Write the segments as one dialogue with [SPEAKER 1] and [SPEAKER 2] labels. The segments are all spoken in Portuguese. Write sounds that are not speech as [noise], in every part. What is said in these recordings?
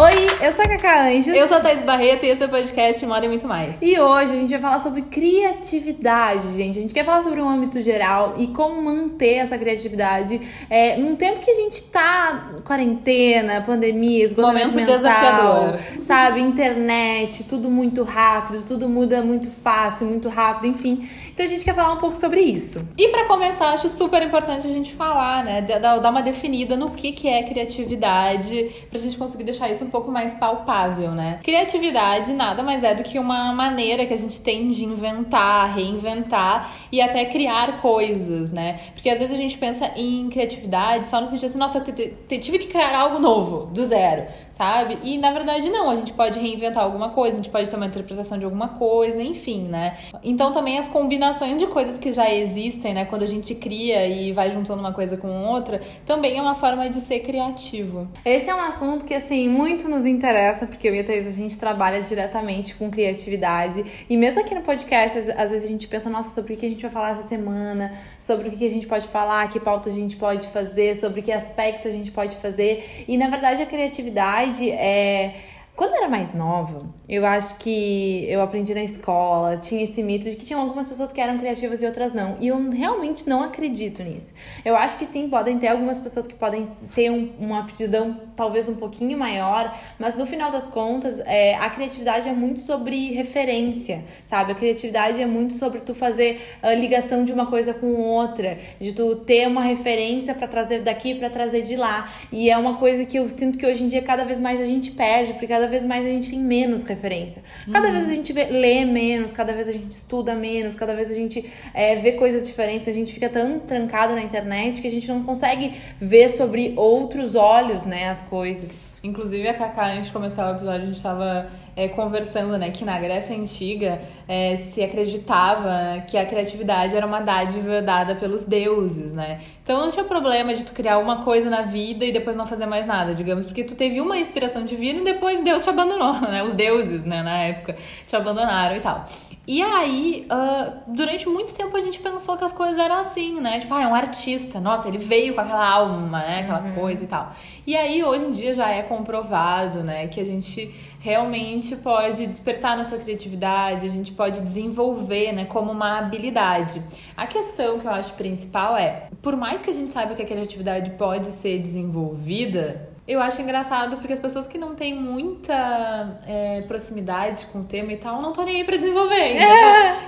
[SPEAKER 1] Oi, eu sou a Cacá Anjos.
[SPEAKER 2] Eu sou a Thais Barreto e esse é o podcast Moda e Muito Mais.
[SPEAKER 1] E hoje a gente vai falar sobre criatividade, gente. A gente quer falar sobre um âmbito geral e como manter essa criatividade é, num tempo que a gente tá quarentena, pandemia, esgotamento
[SPEAKER 2] Momento
[SPEAKER 1] mental,
[SPEAKER 2] desafiador.
[SPEAKER 1] sabe? Internet, tudo muito rápido, tudo muda muito fácil, muito rápido, enfim. Então a gente quer falar um pouco sobre isso.
[SPEAKER 2] E pra começar, acho super importante a gente falar, né? Dar dar uma definida no que, que é criatividade, pra gente conseguir deixar isso um pouco mais palpável, né? Criatividade nada mais é do que uma maneira que a gente tem de inventar, reinventar e até criar coisas, né? Porque às vezes a gente pensa em criatividade só no sentido assim, nossa, eu tive que criar algo novo, do zero, sabe? E na verdade não, a gente pode reinventar alguma coisa, a gente pode ter uma interpretação de alguma coisa, enfim, né? Então também as combinações de coisas que já existem, né? Quando a gente cria e vai juntando uma coisa com outra, também é uma forma de ser criativo.
[SPEAKER 1] Esse é um assunto que, assim, muito nos interessa, porque eu e a Thaís, a gente trabalha diretamente com criatividade. E mesmo aqui no podcast, às, vezes a gente pensa, nossa, sobre o que a gente vai falar essa semana, sobre o que a gente pode falar, que pauta a gente pode fazer, sobre que aspecto a gente pode fazer. E, na verdade, a criatividade é... Quando eu era mais nova, eu acho que eu aprendi na escola, tinha esse mito de que tinham algumas pessoas que eram criativas e outras não. E eu realmente não acredito nisso. Eu acho que sim, podem ter algumas pessoas que podem ter um, uma aptidão talvez um pouquinho maior, mas no final das contas, é, a criatividade é muito sobre referência, sabe? A criatividade é muito sobre tu fazer a ligação de uma coisa com outra, de tu ter uma referência pra trazer daqui pra trazer de lá. E é uma coisa que eu sinto que hoje em dia cada vez mais a gente perde, porque cada vez mais a gente tem menos referência. Cada vez a gente vê, lê menos, cada vez a gente estuda menos, cada vez a gente é, vê coisas diferentes, a gente fica tão trancado na internet que a gente não consegue ver sobre outros olhos, né, as coisas.
[SPEAKER 2] Inclusive, a Cacá, antes de começar o episódio, a gente estava conversando, né, que na Grécia Antiga é, se acreditava que a criatividade era uma dádiva dada pelos deuses, né? Então não tinha problema de tu criar uma coisa na vida e depois não fazer mais nada, digamos, porque tu teve uma inspiração divina e depois Deus te abandonou, [laughs] né? Os deuses, né, na época, te abandonaram e tal. E aí, ah, durante muito tempo a gente pensou que as coisas eram assim, né? Tipo, ah, é um artista, nossa, ele veio com aquela alma, né? Aquela coisa e tal. E aí, hoje em dia, já é comprovado, né? Que a gente realmente pode despertar nossa criatividade, a gente pode desenvolver, né? Como uma habilidade. A questão que eu acho principal é, por mais que a gente saiba que a criatividade pode ser desenvolvida, eu acho engraçado porque as pessoas que não têm muita é, proximidade com o tema e tal, não estão nem aí pra desenvolver. entendeu?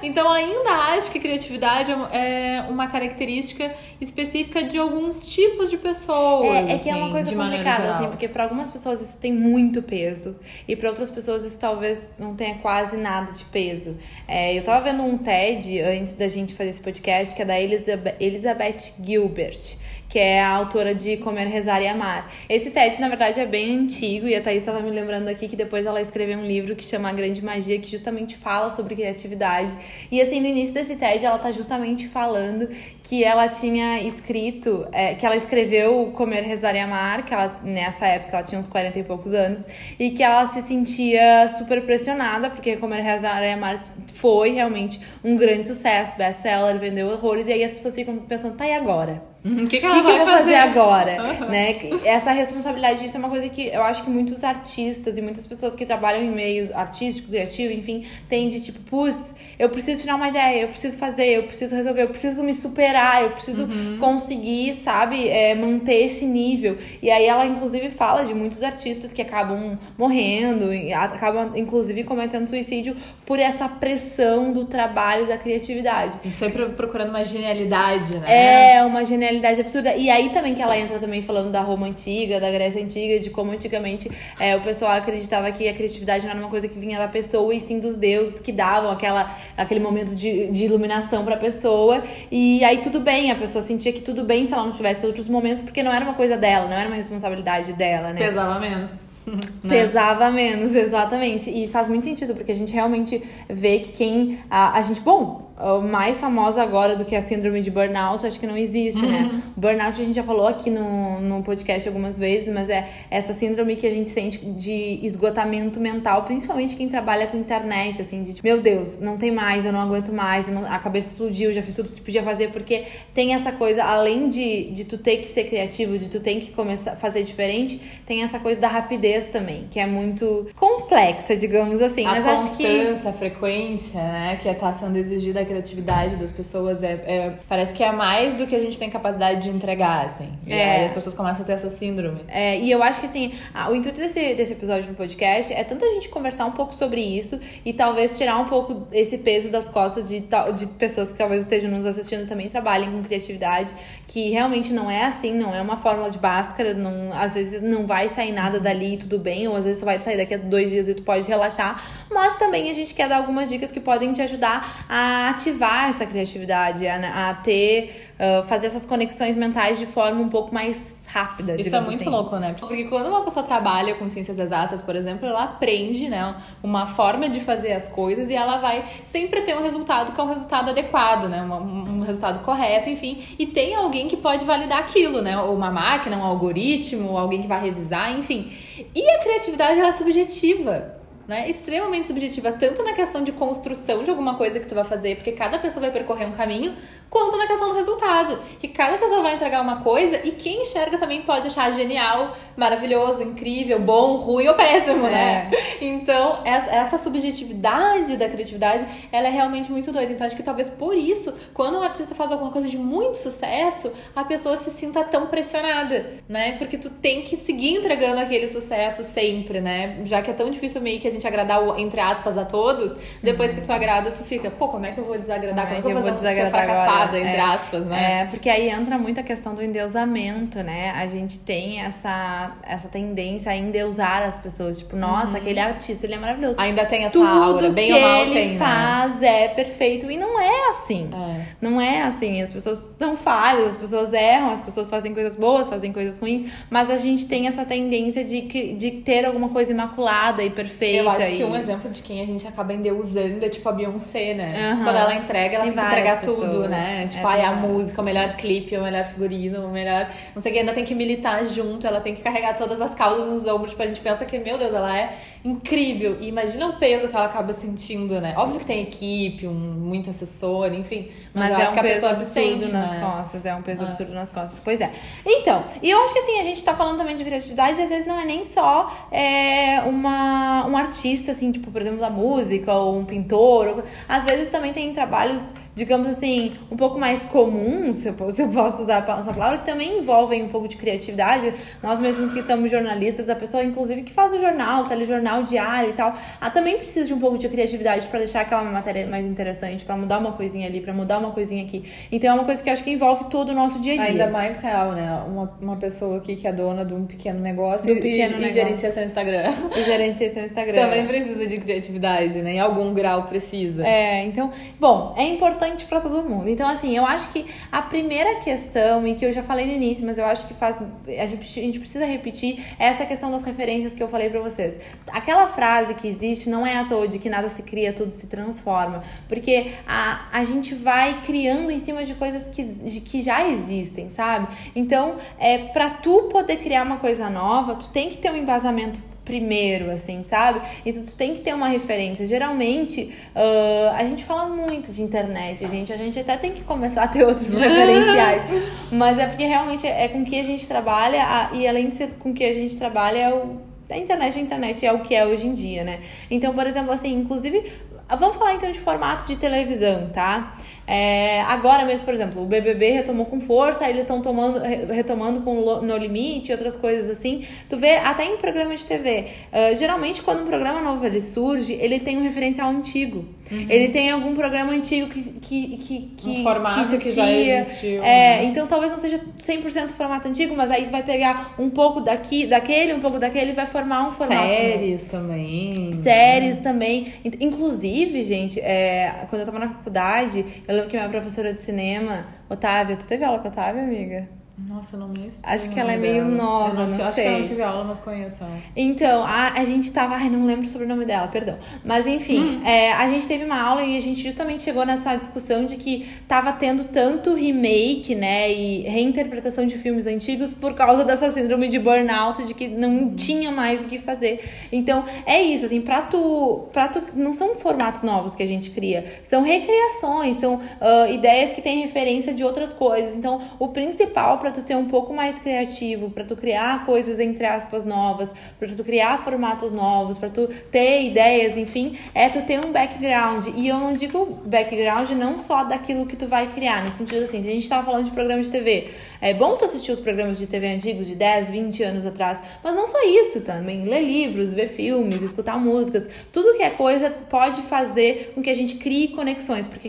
[SPEAKER 2] Então ainda acho que criatividade é é uma característica específica de alguns tipos de pessoas.
[SPEAKER 1] É, é que é uma
[SPEAKER 2] assim,
[SPEAKER 1] coisa complicada, assim, porque para algumas pessoas isso tem muito peso e para outras pessoas isso talvez não tenha quase nada de peso. É, eu tava vendo um TED antes da gente fazer esse podcast que é da Elizabeth Gilbert, que é a autora de Comer, Rezar e Amar. Esse TED, na verdade, é bem antigo e a Thaís estava me lembrando aqui que depois ela escreveu um livro que chama A Grande Magia, que justamente fala sobre criatividade. E assim, no início desse TED, ela tá justamente falando que ela tinha escrito, é, que ela escreveu Comer, Rezar e Amar, que ela, nessa época ela tinha uns 40 e poucos anos, e que ela se sentia super pressionada, porque Comer, Rezar e Amar foi realmente um grande sucesso, best-seller, vendeu horrores, e aí as pessoas ficam pensando, tá, e agora?
[SPEAKER 2] Uhum, O que, que ela
[SPEAKER 1] que
[SPEAKER 2] vai
[SPEAKER 1] eu vou fazer agora?
[SPEAKER 2] Uhum.
[SPEAKER 1] Né? Essa responsabilidade disso é uma coisa que eu acho que muitos artistas e muitas pessoas que trabalham em meio artístico, criativo, enfim, têm de tipo, putz, eu preciso tirar uma ideia, eu preciso fazer, eu preciso resolver, eu preciso me superar, eu preciso
[SPEAKER 2] Uhum.
[SPEAKER 1] conseguir, sabe, é, manter esse nível. E aí ela, inclusive, fala de muitos artistas que acabam morrendo, acabam, inclusive, cometendo suicídio por essa pressão do trabalho da criatividade.
[SPEAKER 2] Sempre procurando uma genialidade, né?
[SPEAKER 1] É uma genialidade absurda. E aí também que ela entra também falando da Roma antiga, da Grécia antiga, de como antigamente é, o pessoal acreditava que a criatividade não era uma coisa que vinha da pessoa, e sim dos deuses que davam aquela, aquele momento de, de iluminação pra pessoa. E aí tudo bem, a pessoa sentia que tudo bem se ela não tivesse outros momentos, porque não era uma coisa dela, não era uma responsabilidade dela, né?
[SPEAKER 2] Pesava menos. né? [laughs]
[SPEAKER 1] Pesava menos, exatamente. E faz muito sentido, porque a gente realmente vê que quem. A, a gente, bom, mais famosa agora do que a síndrome de burnout, acho que não existe, né? Burnout a gente já falou aqui no, no podcast algumas vezes, mas é essa síndrome que a gente sente de esgotamento mental, principalmente quem trabalha com internet, assim, de tipo, meu Deus, não tem mais, eu não aguento mais, não- a cabeça explodiu, já fiz tudo que podia fazer, porque tem essa coisa, além de, de tu ter que ser criativo, de tu ter que começar a fazer diferente, tem essa coisa da rapidez também, que é muito complexa, digamos assim.
[SPEAKER 2] A
[SPEAKER 1] mas
[SPEAKER 2] acho
[SPEAKER 1] que
[SPEAKER 2] a frequência, né, que está sendo exigida criatividade das pessoas é, é, parece que é mais do que a gente tem capacidade de entregar, assim. E é. aí as pessoas começam a ter essa síndrome.
[SPEAKER 1] É, e eu acho que assim, o intuito desse, desse episódio no podcast é tanto a gente conversar um pouco sobre isso e talvez tirar um pouco esse peso das costas de, de pessoas que talvez estejam nos assistindo também trabalhem com criatividade, que realmente não é assim, não é uma fórmula de báscara, não, às vezes não vai sair nada dali e tudo bem, ou às vezes só vai sair daqui a dois dias e tu pode relaxar, mas também a gente quer dar algumas dicas que podem te ajudar a ativar essa criatividade, a, a ter, uh, fazer essas conexões mentais de forma um pouco mais rápida.
[SPEAKER 2] Isso é muito
[SPEAKER 1] assim.
[SPEAKER 2] louco, né? Porque quando uma pessoa trabalha com ciências exatas, por exemplo, ela aprende, né, uma forma de fazer as coisas e ela vai sempre ter um resultado que é um resultado adequado, né? Um, um resultado correto, enfim. E tem alguém que pode validar aquilo, né? Ou uma máquina, um algoritmo, alguém que vai revisar, enfim. E a criatividade ela é subjetiva né? Extremamente subjetiva, tanto na questão de construção de alguma coisa que tu vai fazer, porque cada pessoa vai percorrer um caminho, quanto na questão do resultado, que cada pessoa vai entregar uma coisa e quem enxerga também pode achar genial, maravilhoso, incrível, bom, ruim ou péssimo, né? É. Então, essa subjetividade da criatividade, ela é realmente muito doida. Então, acho que talvez por isso, quando um artista faz alguma coisa de muito sucesso, a pessoa se sinta tão pressionada, né? Porque tu tem que seguir entregando aquele sucesso sempre, né? Já que é tão difícil meio que a gente agradar, entre aspas, a todos, depois que tu agrada, tu fica, pô, como é que eu vou desagradar? Como é que eu vou fazer uma fracassada, entre
[SPEAKER 1] é,
[SPEAKER 2] aspas, né?
[SPEAKER 1] É, porque aí entra muito a questão do endeusamento, né? A gente tem essa, essa tendência a endeusar as pessoas. Tipo, nossa, uhum. aquele artista, ele é maravilhoso.
[SPEAKER 2] Ainda tem essa
[SPEAKER 1] Tudo
[SPEAKER 2] aura, bem
[SPEAKER 1] que
[SPEAKER 2] ou mal
[SPEAKER 1] ele
[SPEAKER 2] tem, né?
[SPEAKER 1] faz né? é perfeito. E não é assim. É. Não é assim. As pessoas são falhas, as pessoas erram, as pessoas fazem coisas boas, fazem coisas ruins, mas a gente tem essa tendência de, de ter alguma coisa imaculada e perfeita. Eu
[SPEAKER 2] acho
[SPEAKER 1] e...
[SPEAKER 2] que um exemplo de quem a gente acaba endeusando é tipo a Beyoncé, né? Uhum. Quando ela entrega, ela tem, tem que entregar pessoas. tudo, né? Tipo, é ai, a música, o melhor clipe, o melhor figurino, o melhor. Não sei o que, ainda tem que militar junto, ela tem que carregar todas as causas nos ombros. Tipo, a gente pensa que, meu Deus, ela é incrível. E imagina o peso que ela acaba sentindo, né? Óbvio que tem equipe, um, muito assessor, enfim. Mas, mas é acho um que a pessoa absurdo sente,
[SPEAKER 1] nas
[SPEAKER 2] né?
[SPEAKER 1] costas, é um peso ah. absurdo nas costas. Pois é. Então, e eu acho que assim, a gente tá falando também de criatividade, às vezes não é nem só é, uma, um artista, assim, tipo, por exemplo, da música, ou um pintor. Ou... Às vezes também tem trabalhos digamos assim, um pouco mais comuns, se eu, se eu posso usar essa palavra, que também envolvem um pouco de criatividade. Nós mesmos que somos jornalistas, a pessoa, inclusive, que faz o jornal, telejornal diário e tal, ela também precisa de um pouco de criatividade para deixar aquela matéria mais interessante, para mudar uma coisinha ali, para mudar uma coisinha aqui. Então é uma coisa que eu acho que envolve todo o nosso dia a dia.
[SPEAKER 2] Ainda mais real, né? Uma, uma pessoa aqui que é dona de um pequeno negócio e, pequeno e, negócio. e gerencia seu Instagram.
[SPEAKER 1] E gerencia seu Instagram. [laughs]
[SPEAKER 2] Também precisa de criatividade, né? Em algum grau precisa.
[SPEAKER 1] É, então, bom, é importante importante para todo mundo. Então, assim, eu acho que a primeira questão, e que eu já falei no início, mas eu acho que faz. A gente, precisa repetir, é essa questão das referências que eu falei para vocês. Aquela frase que existe não é à toa de que nada se cria, tudo se transforma. Porque a, a gente vai criando em cima de coisas que, de, que já existem, sabe? Então, é, para tu poder criar uma coisa nova, tu tem que ter um embasamento primeiro, assim, sabe? Então tu tem que ter uma referência. Geralmente, uh, a gente fala muito de internet, gente. A gente até tem que começar a ter outros [laughs] referenciais. Mas é porque realmente é, com que a gente trabalha, a, e além de ser com que a gente trabalha, é o. A internet, a internet é o que é hoje em dia, né? Então, por exemplo, assim, inclusive, vamos falar então de formato de televisão, tá? É, agora mesmo, por exemplo, o BBB retomou com força, eles estão tomando, retomando com No Limite, outras coisas assim. Tu vê até em programa de TV. Uh, geralmente, quando um programa novo ele surge, ele tem um referencial antigo. Uhum. Ele tem algum programa antigo que, que, que, que,
[SPEAKER 2] um formato que existia. Que já existiu,
[SPEAKER 1] é, né? Então talvez não seja 100% formato antigo, mas aí vai pegar um pouco daqui, daquele, um pouco daquele e vai formar um formato.
[SPEAKER 2] Séries novo. também.
[SPEAKER 1] Séries também. Inclusive, gente, é, quando eu tava na faculdade, eu lembro que minha professora de cinema, Otávia, tu teve aula com a Otávia, amiga?
[SPEAKER 2] Nossa, eu não me
[SPEAKER 1] Acho que ela é meio nova, eu não, não
[SPEAKER 2] acho
[SPEAKER 1] sei.
[SPEAKER 2] que eu não tive aula, mas conheço ela.
[SPEAKER 1] Então, a, a gente tava. Ai, não lembro sobre o nome dela, perdão. Mas enfim, hum. é, a gente teve uma aula e a gente justamente chegou nessa discussão de que tava tendo tanto remake, né, e reinterpretação de filmes antigos por causa dessa síndrome de burnout, de que não hum. tinha mais o que fazer. Então, é isso, assim, pra tu, pra tu. Não são formatos novos que a gente cria, são recriações, são uh, ideias que têm referência de outras coisas. Então, o principal para para tu ser um pouco mais criativo, para tu criar coisas entre aspas novas, para tu criar formatos novos, para tu ter ideias, enfim, é tu ter um background. E eu não digo background não só daquilo que tu vai criar, no sentido assim, se a gente tava falando de programa de TV, é bom tu assistir os programas de TV antigos de 10, 20 anos atrás, mas não só isso também, ler livros, ver filmes, escutar músicas, tudo que é coisa pode fazer com que a gente crie conexões, porque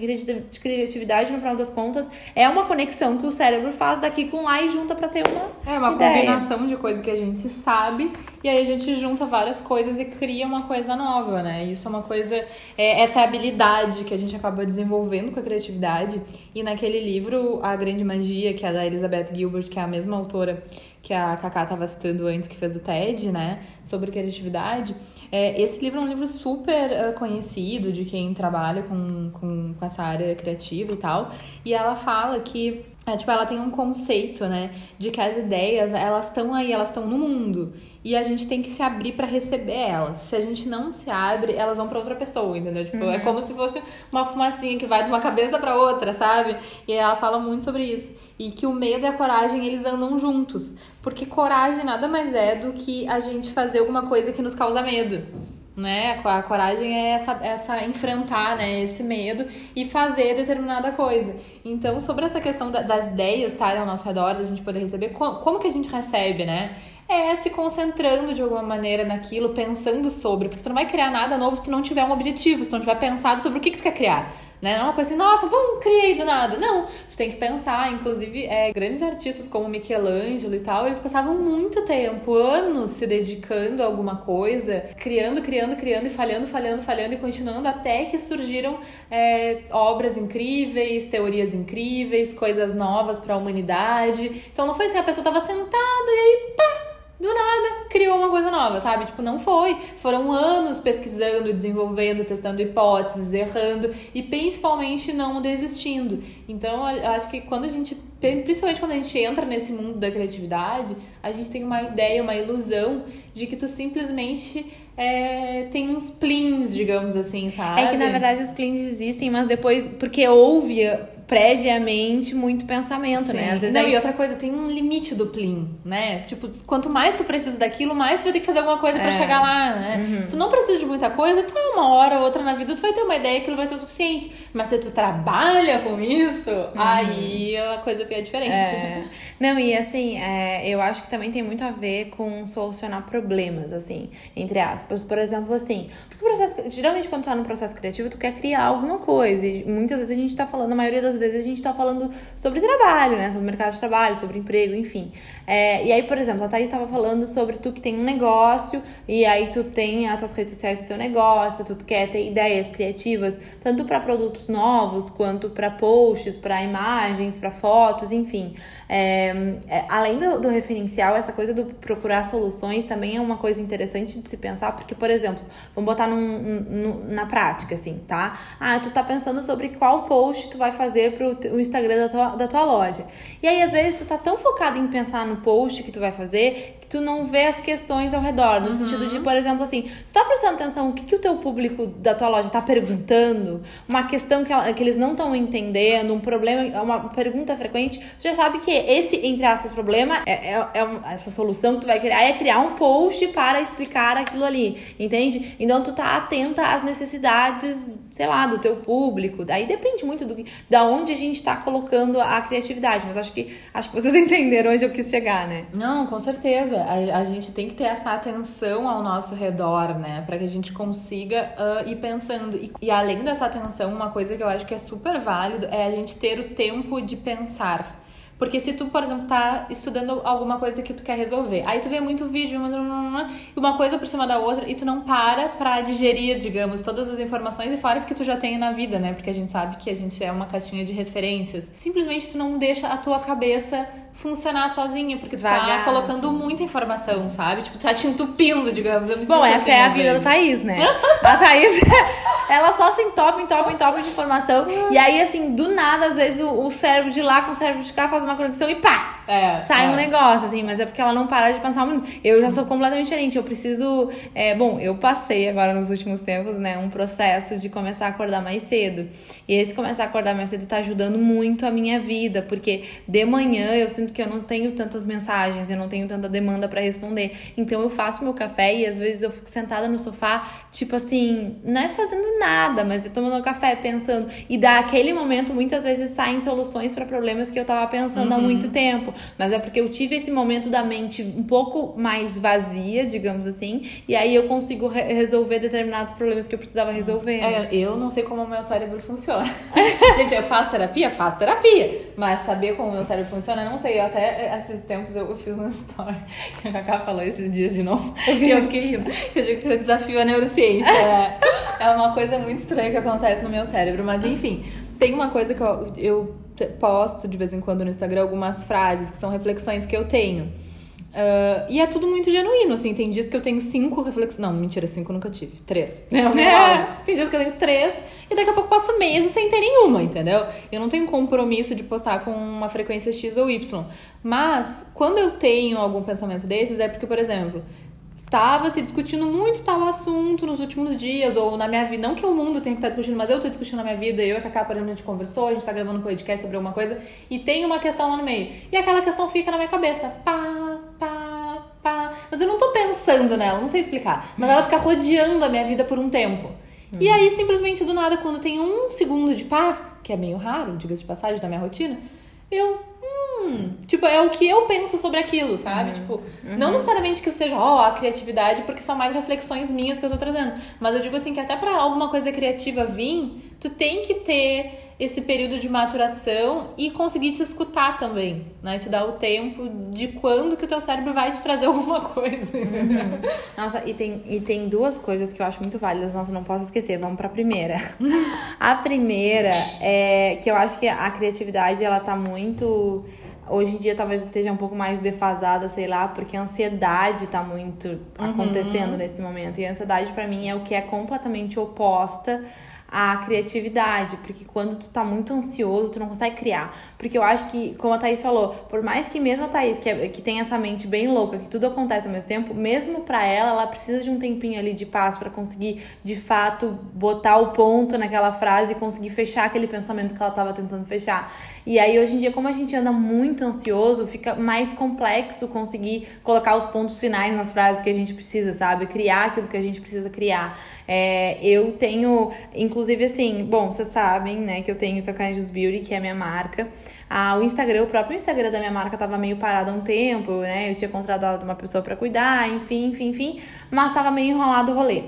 [SPEAKER 1] criatividade, no final das contas, é uma conexão que o cérebro faz daqui com lá e junta para ter uma
[SPEAKER 2] É uma
[SPEAKER 1] ideia.
[SPEAKER 2] combinação de coisa que a gente sabe e aí a gente junta várias coisas e cria uma coisa nova, né? Isso é uma coisa, é, essa habilidade que a gente acaba desenvolvendo com a criatividade. E naquele livro, A Grande Magia, que é da Elizabeth Gilbert, que é a mesma autora que a Cacá estava citando antes, que fez o TED, né, sobre criatividade. É, esse livro é um livro super uh, conhecido de quem trabalha com, com, com essa área criativa e tal. E ela fala que é, tipo, ela tem um conceito, né, de que as ideias, elas estão aí, elas estão no mundo. E a gente tem que se abrir para receber elas. Se a gente não se abre, elas vão para outra pessoa, entendeu? Tipo, é uhum. é como se fosse uma fumacinha que vai de uma cabeça para outra, sabe? E ela fala muito sobre isso. E que o medo e a coragem, eles andam juntos. Porque coragem nada mais é do que a gente fazer alguma coisa que nos causa medo né? A coragem é essa, essa enfrentar, né, esse medo e fazer determinada coisa. Então, sobre essa questão da, das ideias estarem ao nosso redor, a gente poder receber, como, como que a gente recebe, né? É se concentrando de alguma maneira naquilo, pensando sobre, porque tu não vai criar nada novo se tu não tiver um objetivo, se tu não tiver pensado sobre o que, que tu quer criar. Né? Não é uma coisa assim, nossa, bom, criei do nada. Não, você tem que pensar. Inclusive, é, grandes artistas como Michelangelo e tal, eles passavam muito tempo, anos, se dedicando a alguma coisa, criando, criando, criando e falhando, falhando, falhando e continuando até que surgiram é, obras incríveis, teorias incríveis, coisas novas para a humanidade. Então não foi assim, a pessoa estava sentada e aí, pá! Do nada criou uma coisa nova, sabe? Tipo, não foi. Foram anos pesquisando, desenvolvendo, testando hipóteses, errando e principalmente não desistindo. Então, eu acho que quando a gente, principalmente quando a gente entra nesse mundo da criatividade, a gente tem uma ideia, uma ilusão de que tu simplesmente é, tem uns plins, digamos assim, sabe?
[SPEAKER 1] É que na verdade os plins existem, mas depois, porque houve previamente muito pensamento,
[SPEAKER 2] Sim.
[SPEAKER 1] né?
[SPEAKER 2] Às vezes Não, aí... e outra coisa, tem um limite do plim, né? Tipo, quanto mais tu precisa daquilo, mais tu vai ter que fazer alguma coisa é. para chegar lá, né? Uhum. Se tu não precisa de muita coisa, tá uma hora ou outra na vida, tu vai ter uma ideia que aquilo vai ser suficiente. Mas se tu trabalha com isso, uhum. aí a coisa fica diferente. É.
[SPEAKER 1] Não, e assim, é, eu acho que também tem muito a ver com solucionar problemas, assim, entre aspas. Por exemplo, assim, porque o processo, geralmente quando tu tá no processo criativo, tu quer criar alguma coisa. E muitas vezes a gente tá falando, a maioria das vezes a gente tá falando sobre trabalho, né? Sobre mercado de trabalho, sobre emprego, enfim. É, e aí, por exemplo, a Thaís estava falando sobre tu que tem um negócio e aí tu tem as tuas redes sociais do teu negócio, tu quer ter ideias criativas, tanto para produtos novos quanto para posts, para imagens, para fotos, enfim. É, é, além do, do referencial, essa coisa do procurar soluções também é uma coisa interessante de se pensar, porque, por exemplo, vamos botar num, num, na prática, assim, tá? Ah, tu tá pensando sobre qual post tu vai fazer pro o Instagram da tua, da tua loja. E aí, às vezes, tu tá tão focado em pensar no post que tu vai fazer tu não vê as questões ao redor. No uhum. sentido de, por exemplo, assim, tu tá prestando atenção o que, que o teu público da tua loja tá perguntando, uma questão que, ela, que eles não estão entendendo, um problema, uma pergunta frequente, tu já sabe que esse, entre aspas, problema é, é, é um, essa solução que tu vai criar é criar um post para explicar aquilo ali, entende? Então tu tá atenta às necessidades, sei lá, do teu público. Daí depende muito do da onde a gente tá colocando a criatividade, mas acho que acho que vocês [laughs] entenderam onde eu quis chegar, né?
[SPEAKER 2] Não, com certeza. A, a gente tem que ter essa atenção ao nosso redor, né, para que a gente consiga uh, ir pensando. E, e além dessa atenção, uma coisa que eu acho que é super válido é a gente ter o tempo de pensar. Porque se tu, por exemplo, tá estudando alguma coisa que tu quer resolver, aí tu vê muito vídeo, uma coisa por cima da outra, e tu não para pra digerir, digamos, todas as informações e fora que tu já tem na vida, né? Porque a gente sabe que a gente é uma caixinha de referências. Simplesmente tu não deixa a tua cabeça funcionar sozinha, porque tu tá Vagar, tá colocando assim. muita informação, sabe? Tipo, tu tá te entupindo, digamos. Eu me
[SPEAKER 1] Bom, essa assim, é a vida vezes. da Thaís, né? a Thaís, [laughs] ela só se entope, entope, entope de informação. e aí, assim, do nada, às vezes, o, o cérebro de lá com o cérebro de cá faz uma conexão e pá!
[SPEAKER 2] É,
[SPEAKER 1] sai
[SPEAKER 2] é.
[SPEAKER 1] um negócio, assim, mas é porque ela não para de pensar muito. Eu já sou completamente diferente. Eu preciso. É, bom, eu passei agora nos últimos tempos, né, um processo de começar a acordar mais cedo. E esse começar a acordar mais cedo tá ajudando muito a minha vida, porque de manhã eu sinto que eu não tenho tantas mensagens, eu não tenho tanta demanda para responder. Então eu faço meu café e às vezes eu fico sentada no sofá, tipo assim, não é fazendo nada, mas é tomando café, pensando. E daquele momento, muitas vezes saem soluções para problemas que eu tava pensando há muito tempo. Mas é porque eu tive esse momento da mente um pouco mais vazia, digamos assim, e aí eu consigo re- resolver determinados problemas que eu precisava resolver. né?
[SPEAKER 2] É, eu não sei como o meu cérebro funciona. [laughs] Gente, eu faço terapia? Faço terapia. Mas saber como o meu cérebro funciona, eu não sei. Eu até, esses tempos, eu, fiz uma [laughs] story que a Cacá falou esses dias de novo. [laughs] E eu queria. que Eu digo que eu desafio a neurociência. né? É uma coisa muito estranha que acontece no meu cérebro. Mas, enfim, tem uma coisa que eu, eu posto de vez em quando no Instagram, algumas frases que são reflexões que eu tenho. Ah, e é tudo muito genuíno, assim. Tem dias que eu tenho cinco reflexões. Não, mentira, cinco nunca tive. Três. É
[SPEAKER 1] É.
[SPEAKER 2] auge. Tem dias que eu tenho três e daqui a pouco passo meses sem ter nenhuma, entendeu? Eu não tenho compromisso de postar com uma frequência X ou Y. Mas, quando eu tenho algum pensamento desses, é porque, por exemplo, estava se discutindo muito tal assunto nos últimos dias, ou na minha vida. Não que o mundo tenha que estar discutindo, mas eu estou discutindo na minha vida. Eu e a Cacá, por exemplo, a gente conversou, a gente está gravando um podcast sobre alguma coisa, e tem uma questão lá no meio. E aquela questão fica na minha cabeça. Pá, pá, pá. Mas eu não tô pensando nela, não sei explicar. Mas ela fica rodeando a minha vida por um tempo. E aí, simplesmente do nada, quando tem um segundo de paz, que é meio raro, diga-se de passagem, na minha rotina, eu. Hum, tipo, é o que eu penso sobre aquilo, sabe? Tipo, não necessariamente que isso seja, ó, a criatividade, porque são mais reflexões minhas que eu tô trazendo. Mas eu digo assim que até pra alguma coisa criativa vir, tu tem que ter esse período de maturação e conseguir te escutar também, né? Te dar o tempo de quando que o teu cérebro vai te trazer [laughs] alguma coisa.
[SPEAKER 1] Nossa, e tem, e tem duas coisas que eu acho muito válidas, nossa, não posso esquecer. Vamos pra primeira. [laughs] A primeira é que eu acho que a criatividade, ela tá muito. Hoje em dia talvez esteja um pouco mais defasada, sei lá, porque a ansiedade tá muito acontecendo nesse momento. E a ansiedade, pra mim, é o que é completamente oposta à criatividade, porque quando tu tá muito ansioso, tu não consegue criar. Porque eu acho que, como a Thaís falou, por mais que mesmo a Thaís, que, é- que tem essa mente bem louca, que tudo acontece ao mesmo tempo, mesmo pra ela, ela precisa de um tempinho ali de paz pra conseguir, de fato, botar o ponto naquela frase e conseguir fechar aquele pensamento que ela tava tentando fechar. E aí, hoje em dia, como a gente anda muito ansioso, fica mais complexo conseguir colocar os pontos finais nas frases que a gente precisa, sabe? Criar aquilo que a gente precisa criar. É, eu tenho, inclusive assim, bom, vocês sabem, né, que eu tenho Cacanjos Beauty, que é a minha marca. Ah, o Instagram, o próprio Instagram da minha marca tava meio parado há um tempo, né? Eu tinha contratado uma pessoa pra cuidar, enfim, enfim, enfim, mas tava meio enrolado o rolê.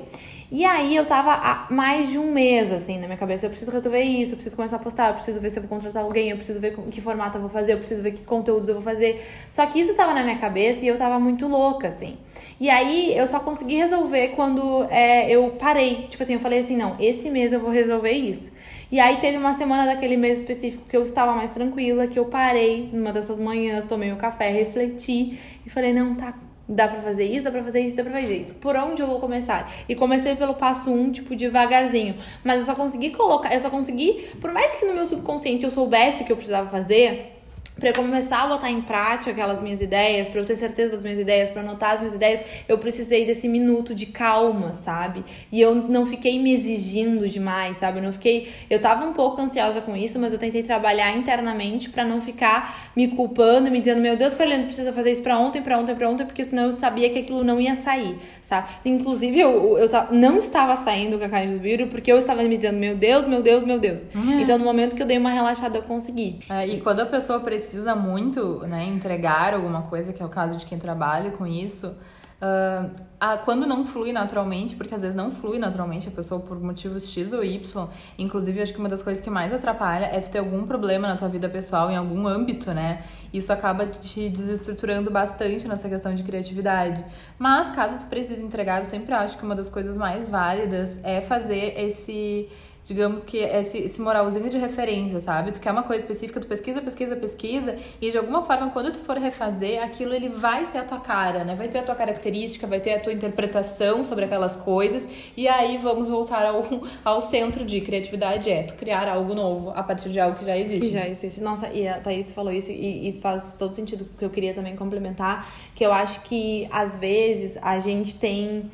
[SPEAKER 1] E aí eu tava há mais de um mês, assim, na minha cabeça. Eu preciso resolver isso, eu preciso começar a postar, eu preciso ver se eu vou contratar alguém, eu preciso ver que formato eu vou fazer, eu preciso ver que conteúdos eu vou fazer. Só que isso tava na minha cabeça e eu tava muito louca, assim. E aí eu só consegui resolver quando é, eu parei. Tipo assim, eu falei assim, não, esse mês eu vou resolver isso. E aí teve uma semana daquele mês específico que eu estava mais tranquila, que eu parei numa dessas manhãs, tomei um café, refleti e falei, não, tá, Dá pra fazer isso, dá pra fazer isso, dá pra fazer isso. Por onde eu vou começar? E comecei pelo passo um, tipo, devagarzinho. Mas eu só consegui colocar, eu só consegui, por mais que no meu subconsciente eu soubesse o que eu precisava fazer, Pra eu começar a botar em prática aquelas minhas ideias, pra eu ter certeza das minhas ideias, pra anotar as minhas ideias, eu precisei desse minuto de calma, sabe? E eu não fiquei me exigindo demais, sabe? Eu não fiquei, eu tava um pouco ansiosa com isso, mas eu tentei trabalhar internamente pra não ficar me culpando, me dizendo, meu Deus, Fernando, precisa fazer isso pra ontem, pra ontem, pra ontem, porque senão eu sabia que aquilo não ia sair, sabe? Inclusive, eu, eu não estava saindo com a Carne Beauty porque eu estava me dizendo, meu Deus, meu Deus, meu Deus. Então, no momento que eu dei uma relaxada, eu consegui.
[SPEAKER 2] É, e quando a pessoa precisa muito né, entregar alguma coisa, que é o caso de quem trabalha com isso, ah, ah, quando não flui naturalmente, porque às vezes não flui naturalmente a pessoa por motivos X ou Y, inclusive acho que uma das coisas que mais atrapalha é tu ter algum problema na tua vida pessoal, em algum âmbito, né? Isso acaba te desestruturando bastante nessa questão de criatividade. Mas caso tu precise entregar, eu sempre acho que uma das coisas mais válidas é fazer esse digamos que esse, esse moralzinho de referência, sabe? Tu quer uma coisa específica, tu pesquisa, pesquisa, pesquisa, e de alguma forma, quando tu for refazer, aquilo ele vai ter a tua cara, né? Vai ter a tua característica, vai ter a tua interpretação sobre aquelas coisas, e aí vamos voltar ao, [laughs] ao centro de criatividade, é tu criar algo novo a partir de algo que já existe.
[SPEAKER 1] Que já existe. Nossa, e a Thaís falou isso e, e faz todo sentido, porque eu queria também complementar, que eu acho que às vezes a gente tem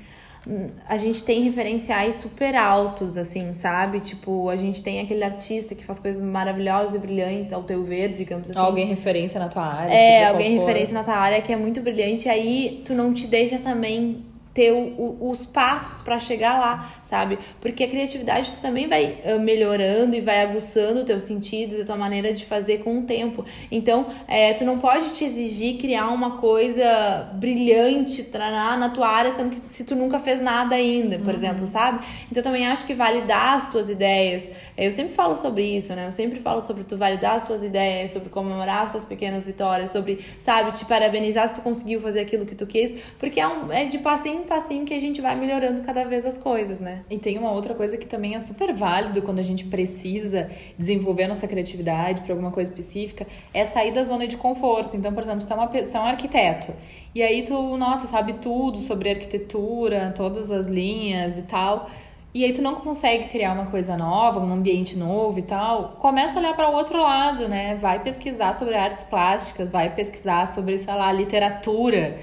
[SPEAKER 1] a gente tem referenciais super altos, assim, sabe? Tipo, a gente tem aquele artista que faz coisas maravilhosas e brilhantes, ao teu ver, digamos assim.
[SPEAKER 2] Alguém referência na tua área.
[SPEAKER 1] É, alguém referência na tua área que é muito brilhante, aí tu não te deixa também ter o, o, os passos para chegar lá, sabe? Porque a criatividade tu também vai uh, melhorando e vai aguçando o teu sentido, a tua maneira de fazer com o tempo. Então, é, tu não pode te exigir criar uma coisa brilhante traná, na tua área, sendo que se tu nunca fez nada ainda, por uhum. exemplo, sabe? Então, também acho que validar as tuas ideias. Eu sempre falo sobre isso, né? Eu sempre falo sobre tu validar as tuas ideias, sobre comemorar as tuas pequenas vitórias, sobre, sabe, te parabenizar se tu conseguiu fazer aquilo que tu quis, porque é, um, é de passinho em passinho que a gente vai melhorando cada vez as coisas, né?
[SPEAKER 2] E tem uma outra coisa que também é super válido quando a gente precisa desenvolver a nossa criatividade para alguma coisa específica, é sair da zona de conforto. Então, por exemplo, você é, uma, você é um arquiteto. E aí tu, nossa, sabe tudo sobre arquitetura, todas as linhas e tal. E aí tu não consegue criar uma coisa nova, um ambiente novo e tal. Começa a olhar para o outro lado, né? Vai pesquisar sobre artes plásticas, vai pesquisar sobre, sei lá, literatura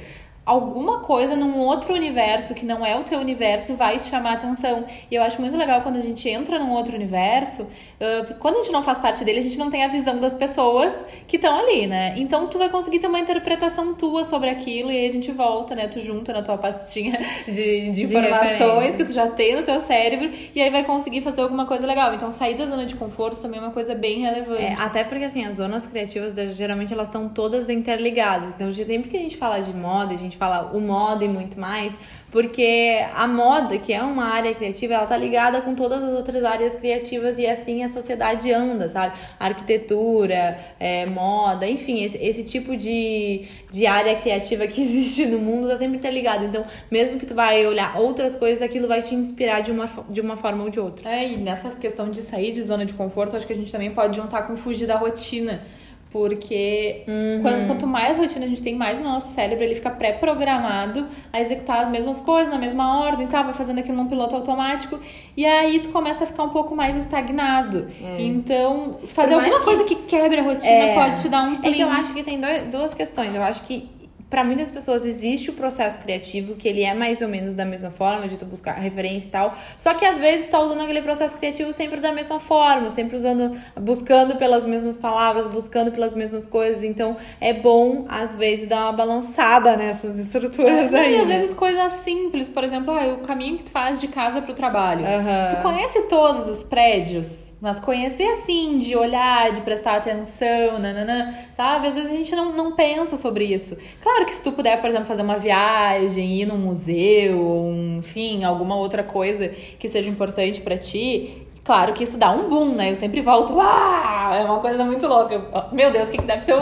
[SPEAKER 2] alguma coisa num outro universo que não é o teu universo vai te chamar a atenção. E eu acho muito legal quando a gente entra num outro universo, uh, quando a gente não faz parte dele, a gente não tem a visão das pessoas que estão ali, né? Então tu vai conseguir ter uma interpretação tua sobre aquilo e aí a gente volta, né? Tu junta na tua pastinha [laughs] de, de informações de que tu já tem no teu cérebro e aí vai conseguir fazer alguma coisa legal. Então sair da zona de conforto também é uma coisa bem relevante. É,
[SPEAKER 1] até porque assim, as zonas criativas geralmente elas estão todas interligadas. Então sempre que a gente fala de moda, a gente fala o moda e muito mais, porque a moda, que é uma área criativa, ela tá ligada com todas as outras áreas criativas e assim a sociedade anda, sabe? Arquitetura, é, moda, enfim, esse, esse tipo de, de área criativa que [laughs] existe no mundo tá sempre interligado. Então, mesmo que tu vai olhar outras coisas, aquilo vai te inspirar de uma, de uma forma ou de outra.
[SPEAKER 2] É, e nessa questão de sair de zona de conforto, acho que a gente também pode juntar com fugir da rotina. Porque uhum. quanto, quanto, mais rotina a gente tem, mais o nosso cérebro ele fica pré-programado a executar as mesmas coisas na mesma ordem, tá? vai fazendo aquilo num piloto automático. E aí tu começa a ficar um pouco mais estagnado. É. Então, fazer alguma que... coisa que quebre a rotina é. pode te dar um
[SPEAKER 1] plim. É que eu acho que tem dois, duas questões. Eu acho que para muitas pessoas existe o processo criativo, que ele é mais ou menos da mesma forma, de tu buscar referência e tal. Só que às vezes tu tá usando aquele processo criativo sempre da mesma forma, sempre usando, buscando pelas mesmas palavras, buscando pelas mesmas coisas. Então é bom, às vezes, dar uma balançada nessas estruturas é, aí.
[SPEAKER 2] E às vezes coisas simples, por exemplo, ah, o caminho que tu faz de casa pro trabalho. Uhum. Tu conhece todos os prédios? Mas conhecer assim, de olhar, de prestar atenção, nananã, sabe? Às vezes a gente não, não pensa sobre isso. Claro que se tu puder, por exemplo, fazer uma viagem, ir num museu, ou enfim, alguma outra coisa que seja importante para ti, Claro que isso dá um boom, né? Eu sempre volto, uau! É uma coisa muito louca. Meu Deus, o que, que deve ser [laughs] [laughs] o.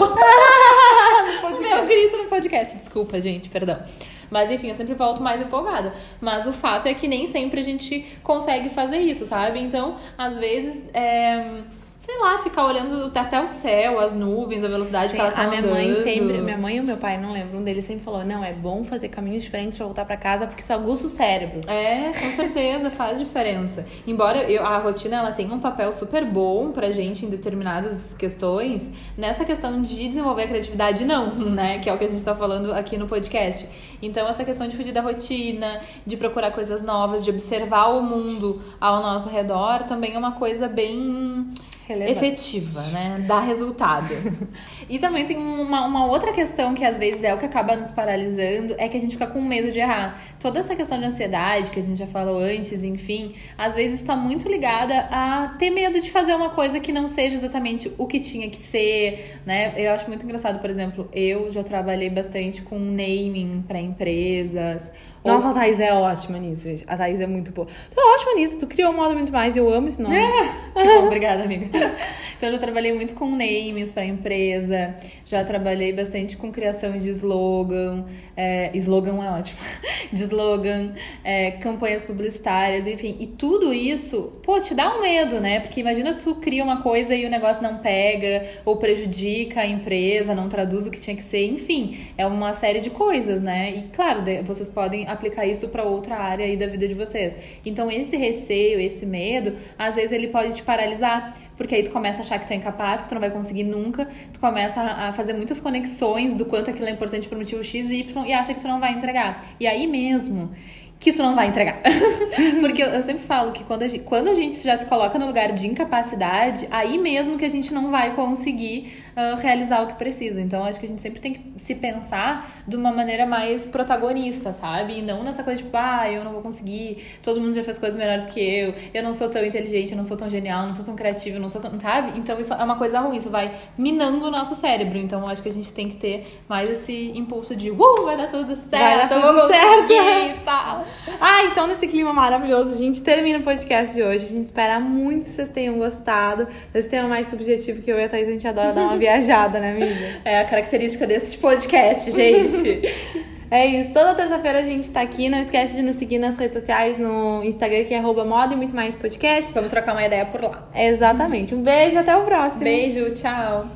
[SPEAKER 2] Meu grito no podcast. Desculpa, gente, perdão. Mas enfim, eu sempre volto mais empolgada. Mas o fato é que nem sempre a gente consegue fazer isso, sabe? Então, às vezes. É sei lá, ficar olhando até o céu, as nuvens, a velocidade Sim, que elas estão andando.
[SPEAKER 1] Mãe sempre, minha mãe e o meu pai, não lembro, um deles sempre falou: "Não, é bom fazer caminhos diferentes para voltar para casa porque isso aguça o cérebro".
[SPEAKER 2] É, com certeza, faz diferença. Embora eu, a rotina ela tenha um papel super bom pra gente em determinadas questões, nessa questão de desenvolver a criatividade não, [laughs] né, que é o que a gente tá falando aqui no podcast. Então essa questão de fugir da rotina, de procurar coisas novas, de observar o mundo ao nosso redor, também é uma coisa bem Relevante. efetiva, né? Dá resultado. [laughs] e também tem uma, uma outra questão que às vezes é o que acaba nos paralisando, é que a gente fica com medo de errar. Toda essa questão de ansiedade que a gente já falou antes, enfim, às vezes está muito ligada a ter medo de fazer uma coisa que não seja exatamente o que tinha que ser, né? Eu acho muito engraçado, por exemplo, eu já trabalhei bastante com naming para empresas
[SPEAKER 1] nossa, a Thaís é ótima nisso, gente. A Thaís é muito boa. Tu é ótima nisso, tu criou um modo muito mais, eu amo esse nome. É.
[SPEAKER 2] Bom, obrigada, amiga. então, eu já trabalhei muito com names para empresa, já trabalhei bastante com criação de slogan, é, slogan é ótimo, [laughs] de slogan, é, campanhas publicitárias, enfim. E tudo isso, pô, te dá um medo, né? Porque imagina tu cria uma coisa e o negócio não pega, ou prejudica a empresa, não traduz o que tinha que ser, enfim. É uma série de coisas, né? E claro, vocês podem aplicar isso para outra área aí da vida de vocês. Então, esse receio, esse medo, às vezes ele pode te paralisar porque aí tu começa a achar que tu é incapaz, que tu não vai conseguir nunca, tu começa a fazer muitas conexões do quanto aquilo é importante para o motivo X e Y e acha que tu não vai entregar. E aí mesmo que tu não vai entregar. [laughs] Porque eu, eu, sempre falo que quando a, gente, quando a gente já se coloca no lugar de incapacidade, aí mesmo que a gente não vai conseguir uh, realizar o que precisa. Então, acho que a gente sempre tem que se pensar de uma maneira mais protagonista, sabe? E não nessa coisa de, tipo, ah, eu não vou conseguir, todo mundo já fez coisas melhores que eu, eu não sou tão inteligente, eu não sou tão genial, não sou tão criativo, não sou tão. Sabe? Então, isso é uma coisa ruim, isso vai minando o nosso cérebro. Então, acho que a gente tem que ter mais esse impulso de, uh, vai dar tudo certo, vai dar tudo vou certo. e tal.
[SPEAKER 1] Ah, então nesse clima maravilhoso, a gente termina o podcast de hoje. A gente espera muito que vocês tenham gostado. Esse tema mais subjetivo que eu e a Thaís, a gente adora dar uma [laughs] viajada, né, amiga?
[SPEAKER 2] É a característica desse podcast, gente. [laughs]
[SPEAKER 1] É isso. Toda terça-feira a gente tá aqui. Não esquece de nos seguir nas redes sociais, no Instagram, que é arroba moda e muito mais podcast.
[SPEAKER 2] Vamos trocar uma ideia por lá.
[SPEAKER 1] Exatamente. Um beijo, até o próximo.
[SPEAKER 2] Beijo, tchau.